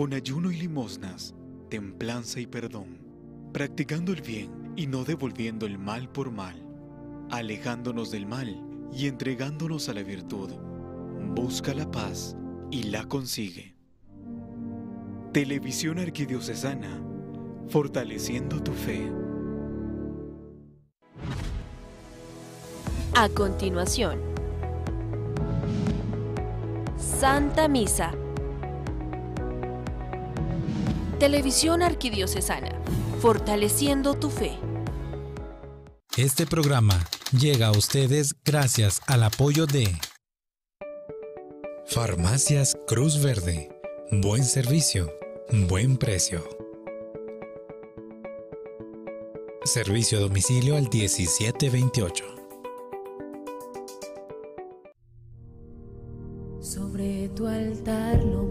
con ayuno y limosnas, templanza y perdón, practicando el bien y no devolviendo el mal por mal, alejándonos del mal y entregándonos a la virtud. Busca la paz y la consigue. Televisión Arquidiocesana, fortaleciendo tu fe. A continuación, Santa Misa. Televisión Arquidiocesana, fortaleciendo tu fe. Este programa llega a ustedes gracias al apoyo de Farmacias Cruz Verde. Buen servicio, buen precio. Servicio a domicilio al 1728. Sobre tu altar lo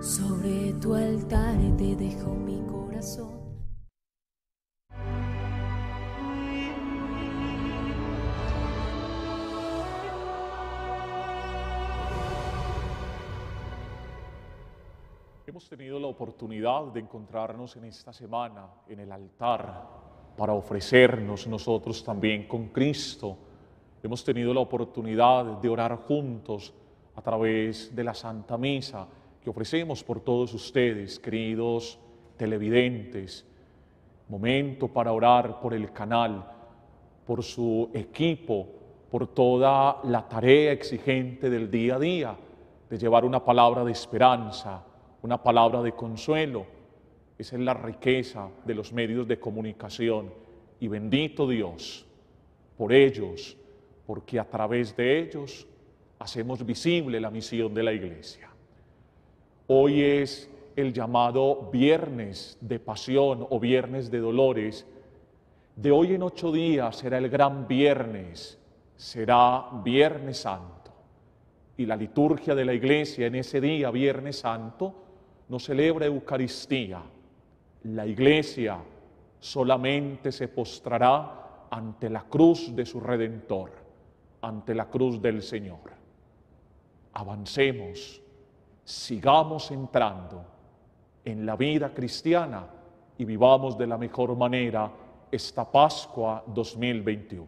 Sobre tu altar te dejo mi corazón. Hemos tenido la oportunidad de encontrarnos en esta semana en el altar para ofrecernos nosotros también con Cristo. Hemos tenido la oportunidad de orar juntos a través de la Santa Misa que ofrecemos por todos ustedes, queridos televidentes. Momento para orar por el canal, por su equipo, por toda la tarea exigente del día a día, de llevar una palabra de esperanza, una palabra de consuelo. Esa es la riqueza de los medios de comunicación. Y bendito Dios por ellos, porque a través de ellos hacemos visible la misión de la iglesia. Hoy es el llamado viernes de pasión o viernes de dolores. De hoy en ocho días será el gran viernes, será viernes santo. Y la liturgia de la iglesia en ese día, viernes santo, no celebra Eucaristía. La iglesia solamente se postrará ante la cruz de su Redentor, ante la cruz del Señor. Avancemos, sigamos entrando en la vida cristiana y vivamos de la mejor manera esta Pascua 2021.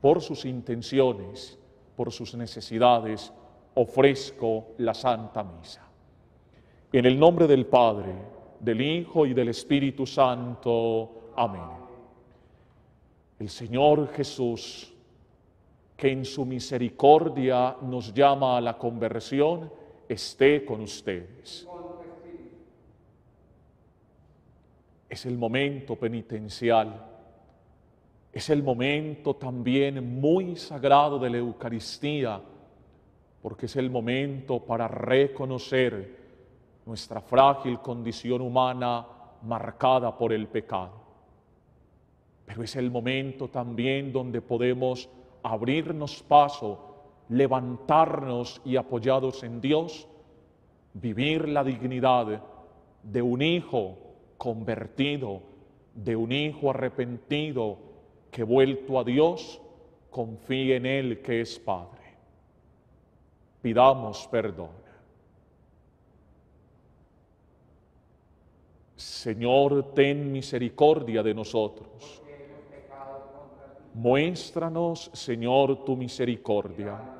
Por sus intenciones, por sus necesidades, ofrezco la Santa Misa. En el nombre del Padre, del Hijo y del Espíritu Santo. Amén. El Señor Jesús, que en su misericordia nos llama a la conversión, esté con ustedes. Es el momento penitencial, es el momento también muy sagrado de la Eucaristía, porque es el momento para reconocer nuestra frágil condición humana marcada por el pecado. Pero es el momento también donde podemos abrirnos paso, levantarnos y apoyados en Dios, vivir la dignidad de un hijo convertido, de un hijo arrepentido que vuelto a Dios, confíe en Él que es Padre. Pidamos perdón. Señor, ten misericordia de nosotros. Muéstranos, Señor, tu misericordia.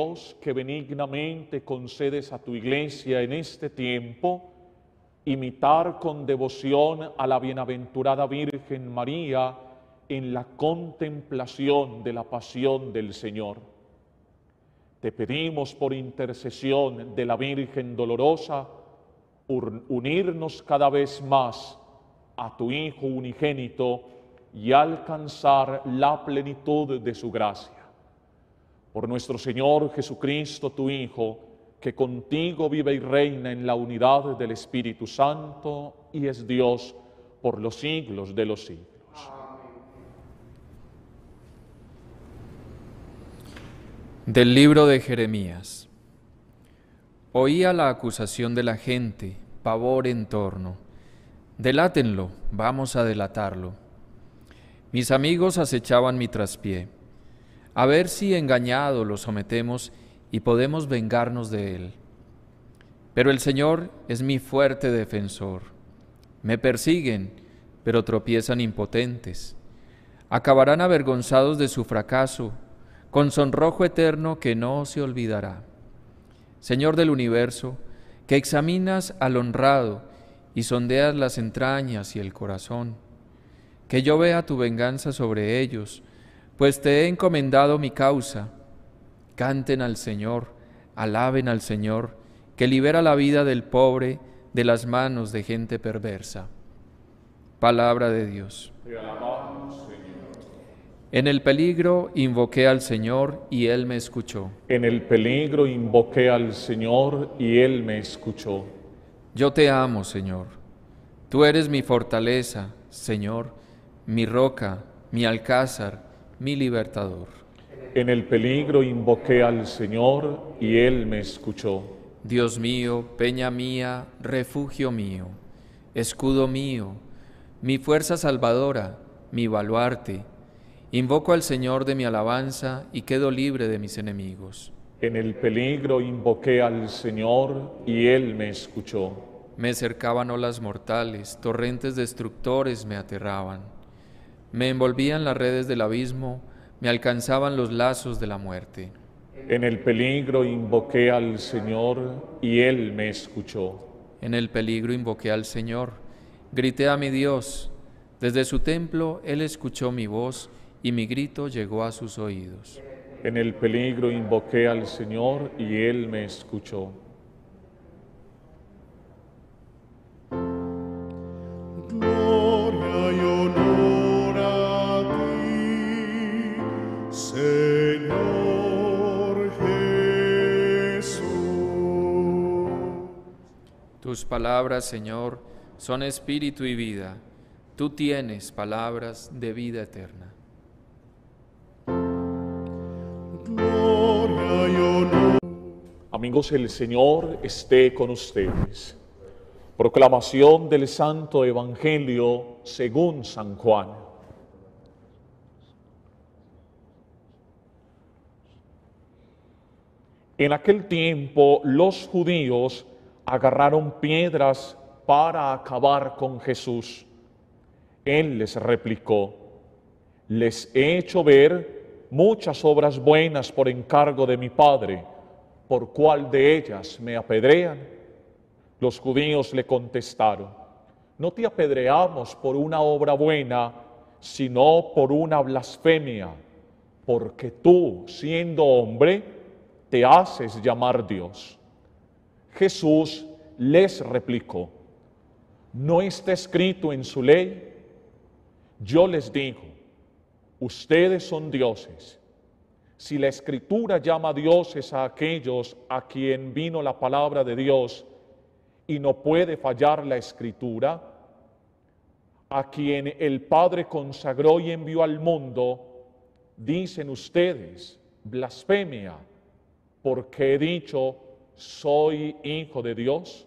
Dios, que benignamente concedes a tu iglesia en este tiempo imitar con devoción a la bienaventurada Virgen María en la contemplación de la pasión del Señor. Te pedimos por intercesión de la Virgen dolorosa, unirnos cada vez más a tu Hijo unigénito y alcanzar la plenitud de su gracia. Por nuestro Señor Jesucristo, tu Hijo, que contigo vive y reina en la unidad del Espíritu Santo y es Dios por los siglos de los siglos. Del libro de Jeremías. Oía la acusación de la gente, pavor en torno. Delátenlo, vamos a delatarlo. Mis amigos acechaban mi traspié, a ver si engañado lo sometemos y podemos vengarnos de él. Pero el Señor es mi fuerte defensor. Me persiguen, pero tropiezan impotentes. Acabarán avergonzados de su fracaso, con sonrojo eterno que no se olvidará. Señor del universo, que examinas al honrado y sondeas las entrañas y el corazón que yo vea tu venganza sobre ellos, pues te he encomendado mi causa. Canten al Señor, alaben al Señor, que libera la vida del pobre de las manos de gente perversa. Palabra de Dios. En el peligro invoqué al Señor y Él me escuchó. En el peligro invoqué al Señor y Él me escuchó. Yo te amo, Señor. Tú eres mi fortaleza, Señor mi roca, mi alcázar, mi libertador. En el peligro invoqué al Señor y Él me escuchó. Dios mío, peña mía, refugio mío, escudo mío, mi fuerza salvadora, mi baluarte. Invoco al Señor de mi alabanza y quedo libre de mis enemigos. En el peligro invoqué al Señor y Él me escuchó. Me cercaban olas mortales, torrentes destructores me aterraban. Me envolvían las redes del abismo, me alcanzaban los lazos de la muerte. En el peligro invoqué al Señor y Él me escuchó. En el peligro invoqué al Señor, grité a mi Dios. Desde su templo Él escuchó mi voz y mi grito llegó a sus oídos. En el peligro invoqué al Señor y Él me escuchó. Tus palabras, Señor, son espíritu y vida. Tú tienes palabras de vida eterna. Amigos, el Señor esté con ustedes. Proclamación del Santo Evangelio según San Juan. En aquel tiempo los judíos agarraron piedras para acabar con Jesús. Él les replicó, les he hecho ver muchas obras buenas por encargo de mi Padre, ¿por cuál de ellas me apedrean? Los judíos le contestaron, no te apedreamos por una obra buena, sino por una blasfemia, porque tú, siendo hombre, te haces llamar Dios. Jesús les replicó, ¿no está escrito en su ley? Yo les digo, ustedes son dioses. Si la escritura llama dioses a aquellos a quien vino la palabra de Dios y no puede fallar la escritura, a quien el Padre consagró y envió al mundo, dicen ustedes, blasfemia, porque he dicho, soy hijo de Dios?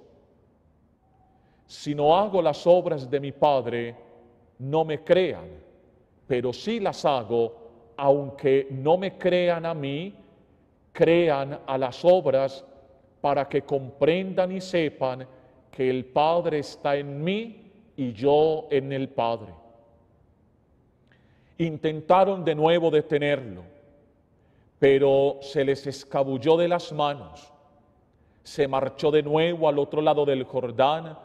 Si no hago las obras de mi Padre, no me crean, pero si las hago, aunque no me crean a mí, crean a las obras para que comprendan y sepan que el Padre está en mí y yo en el Padre. Intentaron de nuevo detenerlo, pero se les escabulló de las manos. Se marchó de nuevo al otro lado del Jordán,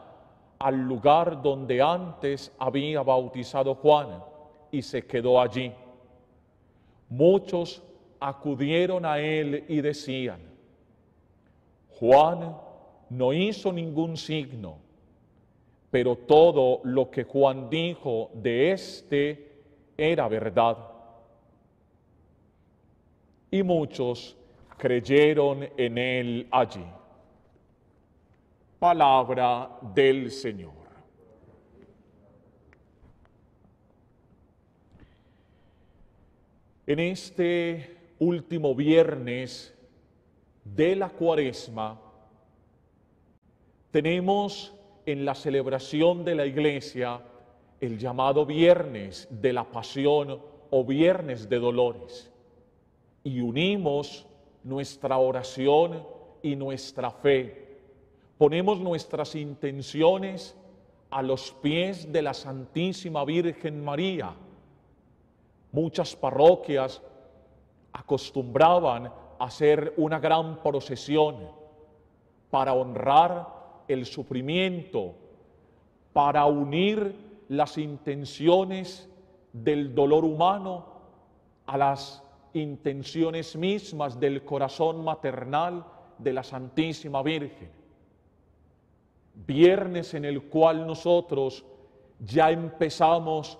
al lugar donde antes había bautizado Juan, y se quedó allí. Muchos acudieron a él y decían, Juan no hizo ningún signo, pero todo lo que Juan dijo de éste era verdad. Y muchos creyeron en él allí. Palabra del Señor. En este último viernes de la cuaresma, tenemos en la celebración de la iglesia el llamado viernes de la pasión o viernes de dolores. Y unimos nuestra oración y nuestra fe. Ponemos nuestras intenciones a los pies de la Santísima Virgen María. Muchas parroquias acostumbraban a hacer una gran procesión para honrar el sufrimiento, para unir las intenciones del dolor humano a las intenciones mismas del corazón maternal de la Santísima Virgen. Viernes en el cual nosotros ya empezamos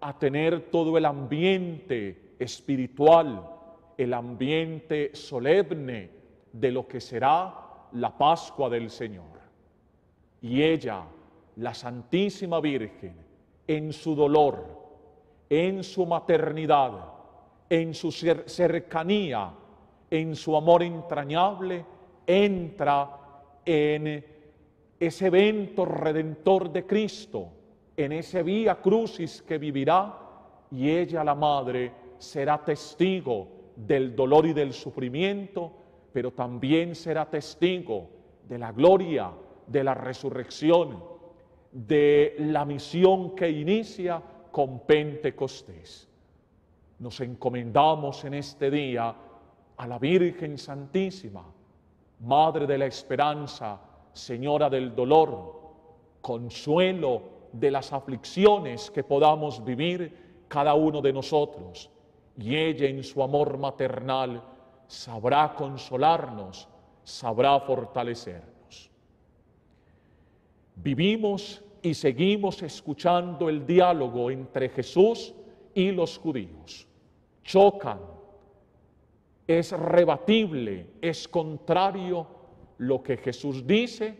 a tener todo el ambiente espiritual, el ambiente solemne de lo que será la Pascua del Señor. Y ella, la Santísima Virgen, en su dolor, en su maternidad, en su cercanía, en su amor entrañable, entra en ese evento redentor de Cristo, en ese vía crucis que vivirá, y ella, la Madre, será testigo del dolor y del sufrimiento, pero también será testigo de la gloria de la resurrección, de la misión que inicia con Pentecostés. Nos encomendamos en este día a la Virgen Santísima, Madre de la Esperanza, Señora del Dolor, consuelo de las aflicciones que podamos vivir cada uno de nosotros. Y ella en su amor maternal sabrá consolarnos, sabrá fortalecer. Vivimos y seguimos escuchando el diálogo entre Jesús y los judíos. Chocan, es rebatible, es contrario lo que Jesús dice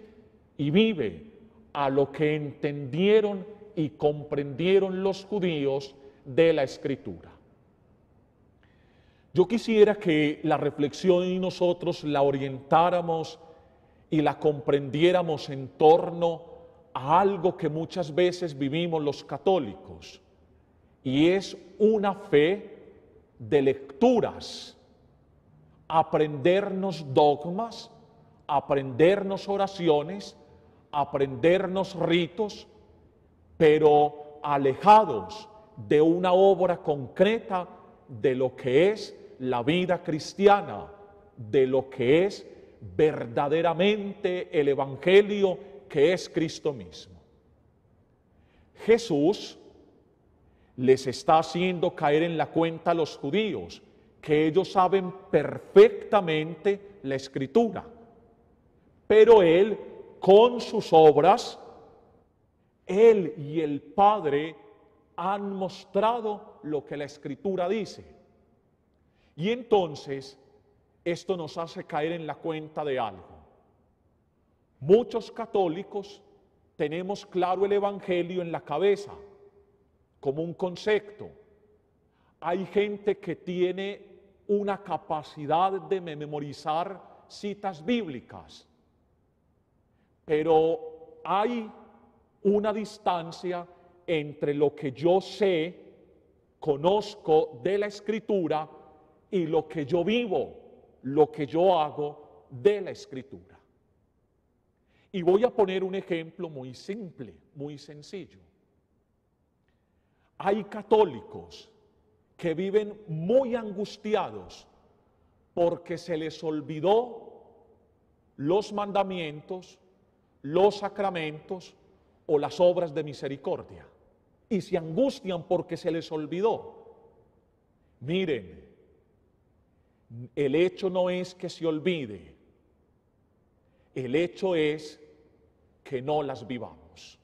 y vive a lo que entendieron y comprendieron los judíos de la escritura. Yo quisiera que la reflexión y nosotros la orientáramos y la comprendiéramos en torno a algo que muchas veces vivimos los católicos, y es una fe de lecturas, aprendernos dogmas, aprendernos oraciones, aprendernos ritos, pero alejados de una obra concreta de lo que es la vida cristiana, de lo que es verdaderamente el Evangelio que es Cristo mismo. Jesús les está haciendo caer en la cuenta a los judíos que ellos saben perfectamente la escritura, pero Él con sus obras, Él y el Padre han mostrado lo que la escritura dice. Y entonces esto nos hace caer en la cuenta de algo. Muchos católicos tenemos claro el Evangelio en la cabeza como un concepto. Hay gente que tiene una capacidad de memorizar citas bíblicas, pero hay una distancia entre lo que yo sé, conozco de la escritura y lo que yo vivo lo que yo hago de la escritura. Y voy a poner un ejemplo muy simple, muy sencillo. Hay católicos que viven muy angustiados porque se les olvidó los mandamientos, los sacramentos o las obras de misericordia. Y se angustian porque se les olvidó. Miren, el hecho no es que se olvide, el hecho es que no las vivamos.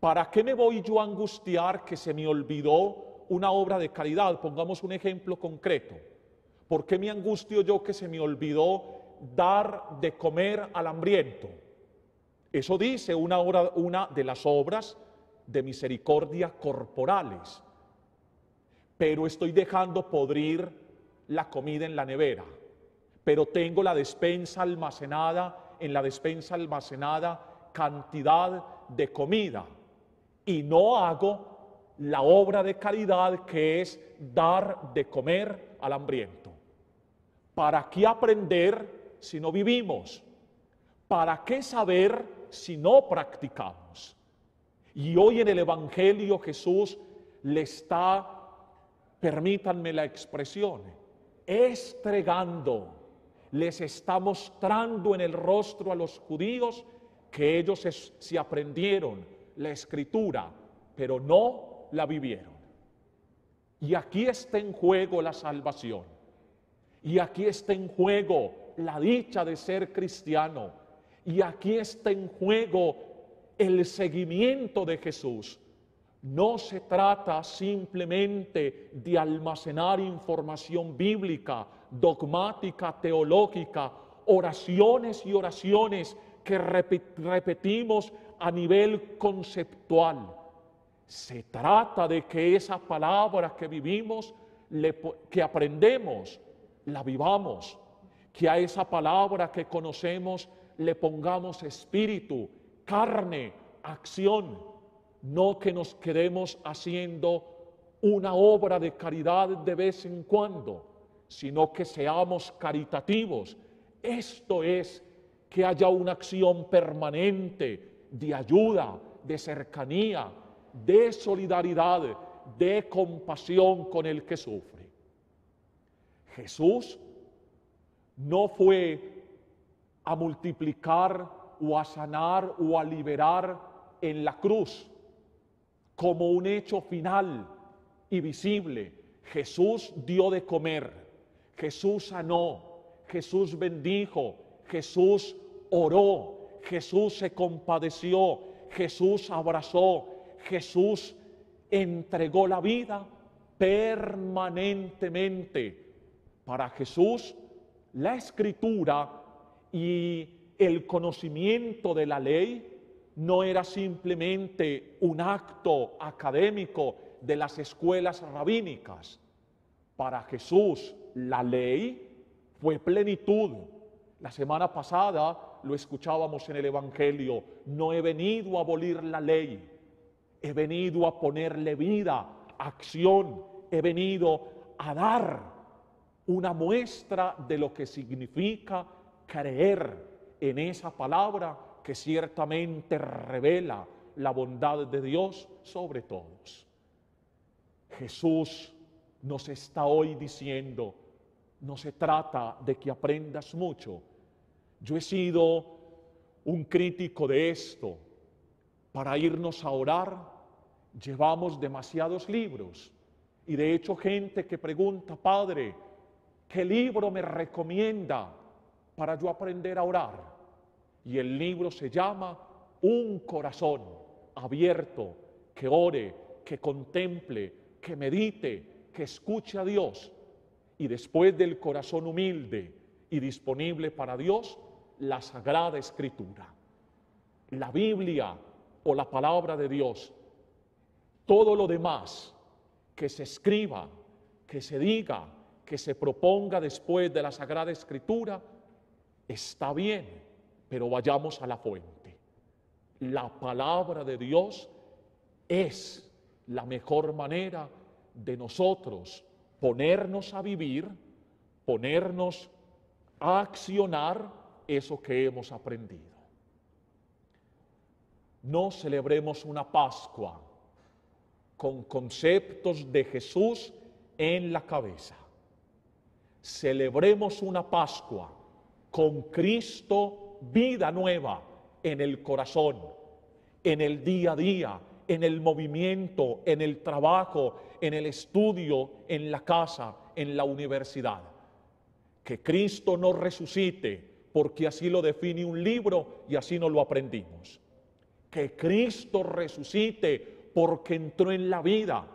¿Para qué me voy yo a angustiar que se me olvidó una obra de caridad? Pongamos un ejemplo concreto. ¿Por qué me angustio yo que se me olvidó dar de comer al hambriento? Eso dice una, una de las obras de misericordia corporales. Pero estoy dejando podrir la comida en la nevera. Pero tengo la despensa almacenada, en la despensa almacenada cantidad de comida. Y no hago la obra de caridad que es dar de comer al hambriento. ¿Para qué aprender si no vivimos? ¿Para qué saber si no practicamos? Y hoy en el Evangelio Jesús le está, permítanme la expresión, estregando, les está mostrando en el rostro a los judíos que ellos se, aprendieron la escritura, pero no la vivieron. Y aquí está en juego la salvación. Y aquí está en juego la dicha de ser cristiano. Y aquí está en juego el seguimiento de Jesús. No se trata simplemente de almacenar información bíblica, dogmática, teológica, oraciones y oraciones que repetimos a nivel conceptual. Se trata de que esa palabra que vivimos, que aprendemos, la vivamos, que a esa palabra que conocemos le pongamos espíritu, carne, acción, no que nos quedemos haciendo una obra de caridad de vez en cuando, sino que seamos caritativos. Esto es que haya una acción permanente de ayuda, de cercanía, de solidaridad, de compasión con el que sufre. Jesús no fue a multiplicar o a sanar o a liberar en la cruz como un hecho final y visible. Jesús dio de comer, Jesús sanó, Jesús bendijo, Jesús oró, Jesús se compadeció, Jesús abrazó, Jesús entregó la vida permanentemente para Jesús, la escritura y el conocimiento de la ley no era simplemente un acto académico de las escuelas rabínicas. Para Jesús, la ley fue plenitud. La semana pasada lo escuchábamos en el Evangelio, no he venido a abolir la ley, he venido a ponerle vida, acción, he venido a dar una muestra de lo que significa creer en esa palabra que ciertamente revela la bondad de Dios sobre todos. Jesús nos está hoy diciendo, no se trata de que aprendas mucho. Yo he sido un crítico de esto. Para irnos a orar, llevamos demasiados libros. Y de hecho gente que pregunta, Padre, ¿Qué libro me recomienda para yo aprender a orar? Y el libro se llama Un corazón abierto, que ore, que contemple, que medite, que escuche a Dios. Y después del corazón humilde y disponible para Dios, la Sagrada Escritura, la Biblia o la palabra de Dios. Todo lo demás que se escriba, que se diga, que se proponga después de la Sagrada Escritura está bien, pero vayamos a la fuente. La palabra de Dios es la mejor manera de nosotros ponernos a vivir, ponernos a accionar eso que hemos aprendido. No celebremos una Pascua con conceptos de Jesús en la cabeza. Celebremos una Pascua con Cristo vida nueva en el corazón, en el día a día, en el movimiento, en el trabajo, en el estudio, en la casa, en la universidad. Que Cristo nos resucite, porque así lo define un libro y así no lo aprendimos. Que Cristo resucite porque entró en la vida,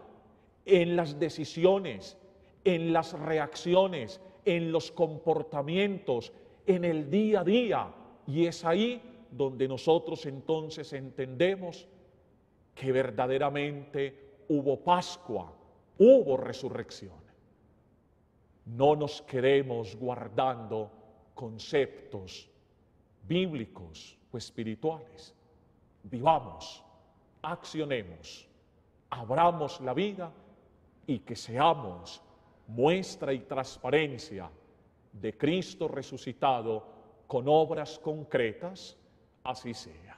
en las decisiones, en las reacciones, en los comportamientos, en el día a día. Y es ahí donde nosotros entonces entendemos que verdaderamente hubo Pascua, hubo resurrección. No nos quedemos guardando conceptos bíblicos o espirituales. Vivamos, accionemos, abramos la vida y que seamos muestra y transparencia de Cristo resucitado con obras concretas, así sea.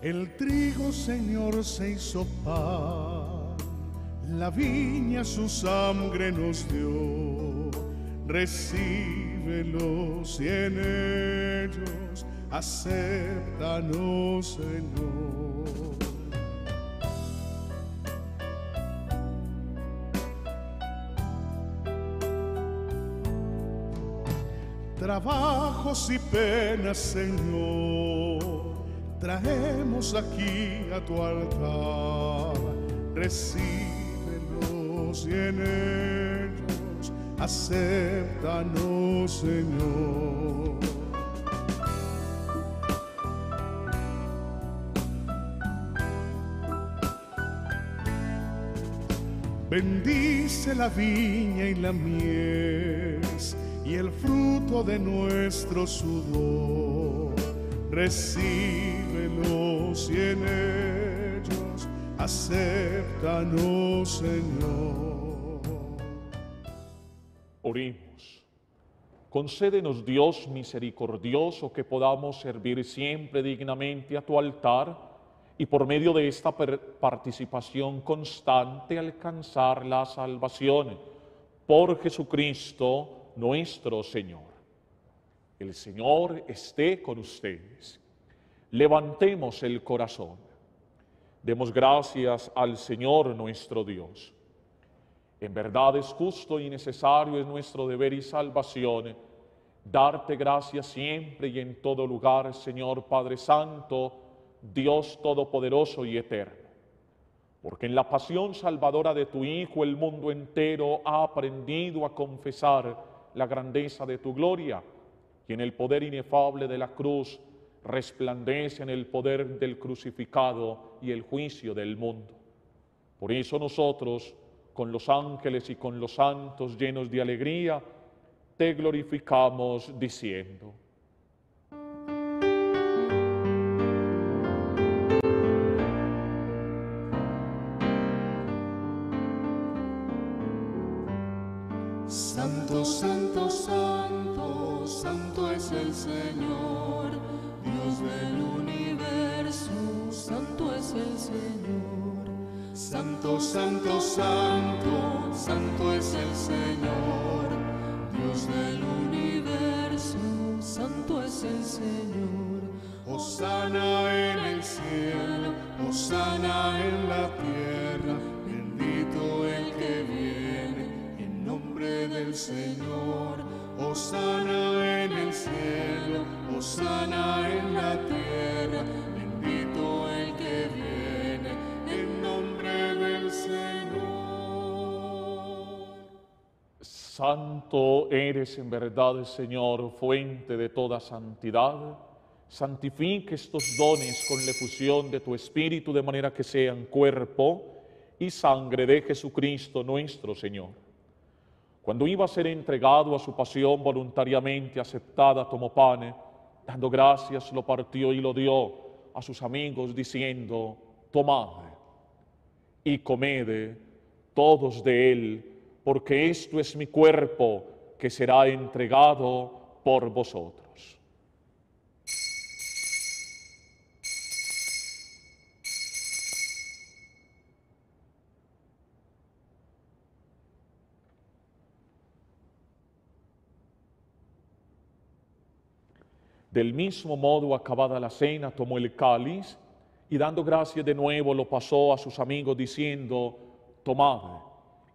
El trigo, Señor, se hizo pan, la viña su sangre nos dio. Recíbelos y en ellos acéptanos, Señor. Trabajos y penas, Señor traemos aquí a tu altar, recíbelos y en ellos Señor. Bendice la viña y la mies y el fruto de nuestro sudor. Recíbelos y en ellos acéptanos, Señor. Oremos. Concédenos, Dios misericordioso, que podamos servir siempre dignamente a tu altar y por medio de esta participación constante alcanzar la salvación. Por Jesucristo nuestro Señor. El Señor esté con ustedes. Levantemos el corazón. Demos gracias al Señor nuestro Dios. En verdad es justo y necesario, es nuestro deber y salvación, darte gracias siempre y en todo lugar, Señor Padre Santo, Dios Todopoderoso y Eterno. Porque en la pasión salvadora de tu Hijo el mundo entero ha aprendido a confesar la grandeza de tu gloria y en el poder inefable de la cruz resplandece en el poder del crucificado y el juicio del mundo. Por eso nosotros, con los ángeles y con los santos llenos de alegría, te glorificamos diciendo. Santo, santo, santo, santo es el Señor, Dios del universo, santo es el Señor. Santo, santo, santo, santo es el Señor, Dios del universo, santo es el Señor. Osana en el cielo, Osana en la tierra, bendito el que viene en nombre del Señor. Osana en el cielo, Osana en la tierra, Santo eres en verdad, Señor, fuente de toda santidad. Santifique estos dones con la efusión de tu Espíritu, de manera que sean cuerpo y sangre de Jesucristo nuestro Señor. Cuando iba a ser entregado a su pasión voluntariamente aceptada, tomó pan, dando gracias, lo partió y lo dio a sus amigos, diciendo, tomad y comed todos de él, porque esto es mi cuerpo que será entregado por vosotros. Del mismo modo, acabada la cena, tomó el cáliz y dando gracias de nuevo lo pasó a sus amigos diciendo, tomad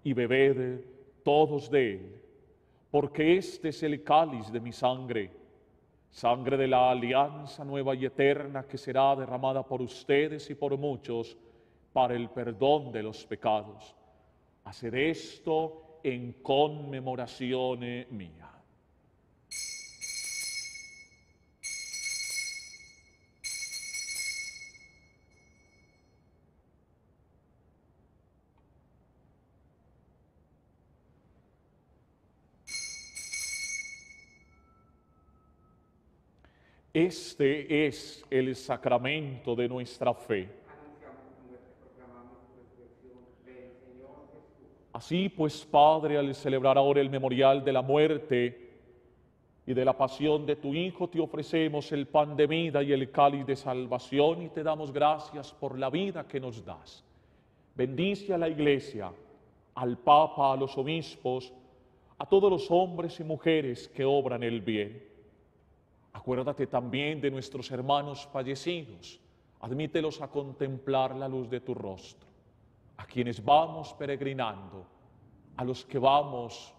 y bebed todos de él, porque este es el cáliz de mi sangre, sangre de la alianza nueva y eterna que será derramada por ustedes y por muchos para el perdón de los pecados. Haced esto en conmemoración mía. Este es el sacramento de nuestra fe. Así pues, Padre, al celebrar ahora el memorial de la muerte y de la pasión de tu Hijo, te ofrecemos el pan de vida y el cáliz de salvación y te damos gracias por la vida que nos das. Bendice a la Iglesia, al Papa, a los obispos, a todos los hombres y mujeres que obran el bien Acuérdate también de nuestros hermanos fallecidos. Admítelos a contemplar la luz de tu rostro. A quienes vamos peregrinando, a los que vamos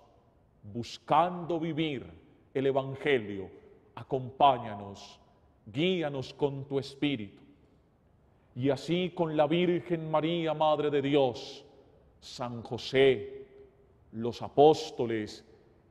buscando vivir el Evangelio, acompáñanos, guíanos con tu Espíritu. Y así con la Virgen María, Madre de Dios, San José, los apóstoles,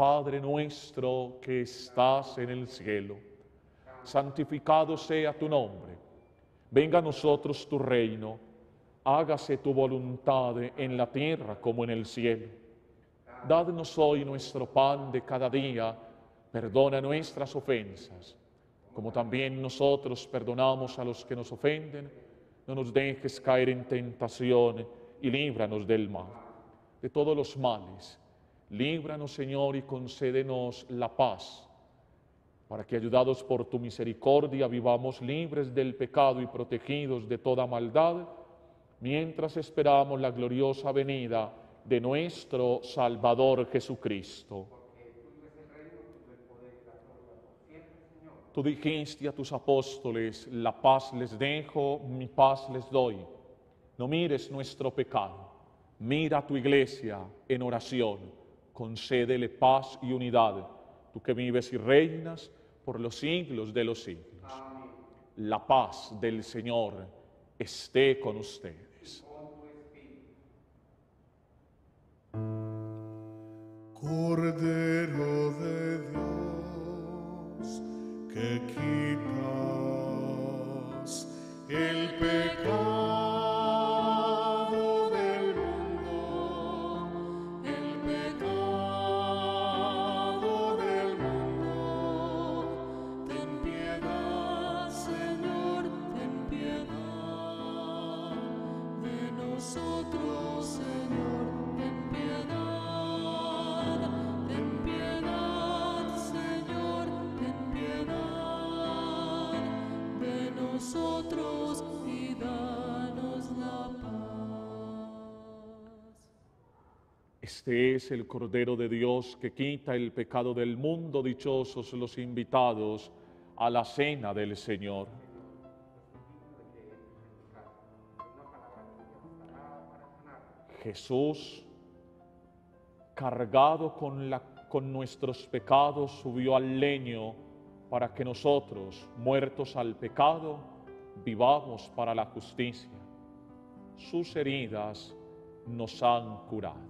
Padre nuestro que estás en el cielo, santificado sea tu nombre. Venga a nosotros tu reino, hágase tu voluntad en la tierra como en el cielo. Dadnos hoy nuestro pan de cada día, perdona nuestras ofensas, como también nosotros perdonamos a los que nos ofenden. No nos dejes caer en tentación y líbranos del mal, de todos los males Líbranos, Señor, y concédenos la paz, para que, ayudados por tu misericordia, vivamos libres del pecado y protegidos de toda maldad, mientras esperamos la gloriosa venida de nuestro Salvador Jesucristo. Tú dijiste a tus apóstoles, la paz les dejo, mi paz les doy. No mires nuestro pecado, mira a tu iglesia en oración concédele paz y unidad, tú que vives y reinas por los siglos de los siglos. La paz del Señor esté con ustedes. Cordero de Dios, que quitas el pecado. Este es el Cordero de Dios que quita el pecado del mundo, dichosos los invitados a la cena del Señor. Jesús, cargado con, la, con nuestros pecados, subió al leño para que nosotros, muertos al pecado, vivamos para la justicia. Sus heridas nos han curado.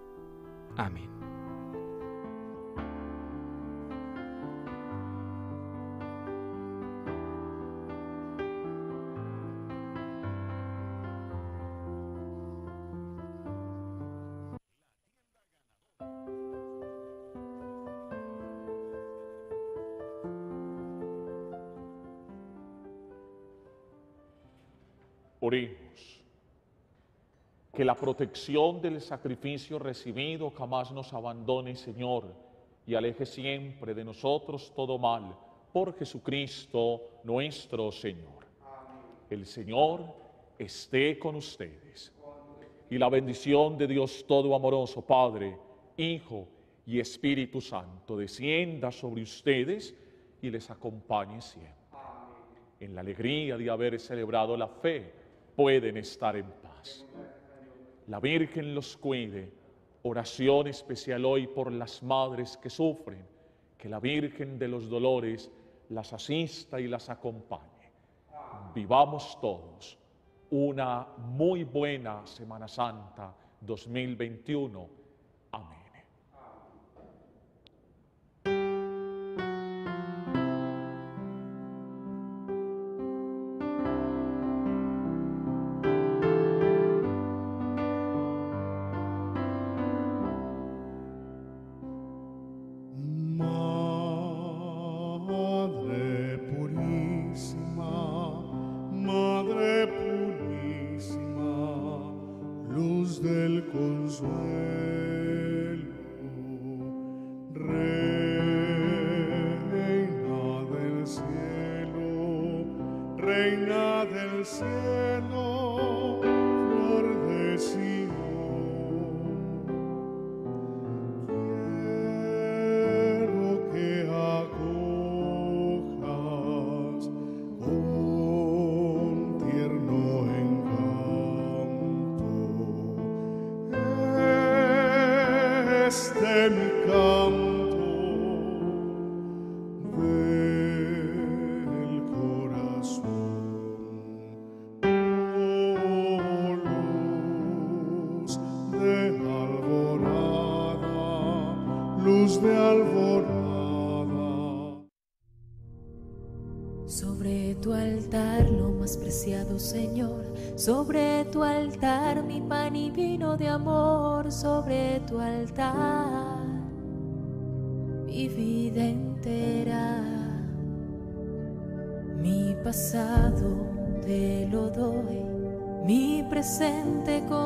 Amén. Que la protección del sacrificio recibido jamás nos abandone, Señor, y aleje siempre de nosotros todo mal, por Jesucristo nuestro Señor. El Señor esté con ustedes. Y la bendición de Dios Todo Amoroso, Padre, Hijo y Espíritu Santo, descienda sobre ustedes y les acompañe siempre. En la alegría de haber celebrado la fe, pueden estar en paz. La Virgen los cuide. Oración especial hoy por las madres que sufren. Que la Virgen de los Dolores las asista y las acompañe. Vivamos todos una muy buena Semana Santa 2021. Señor, sobre tu altar mi pan y vino de amor, sobre tu altar presente con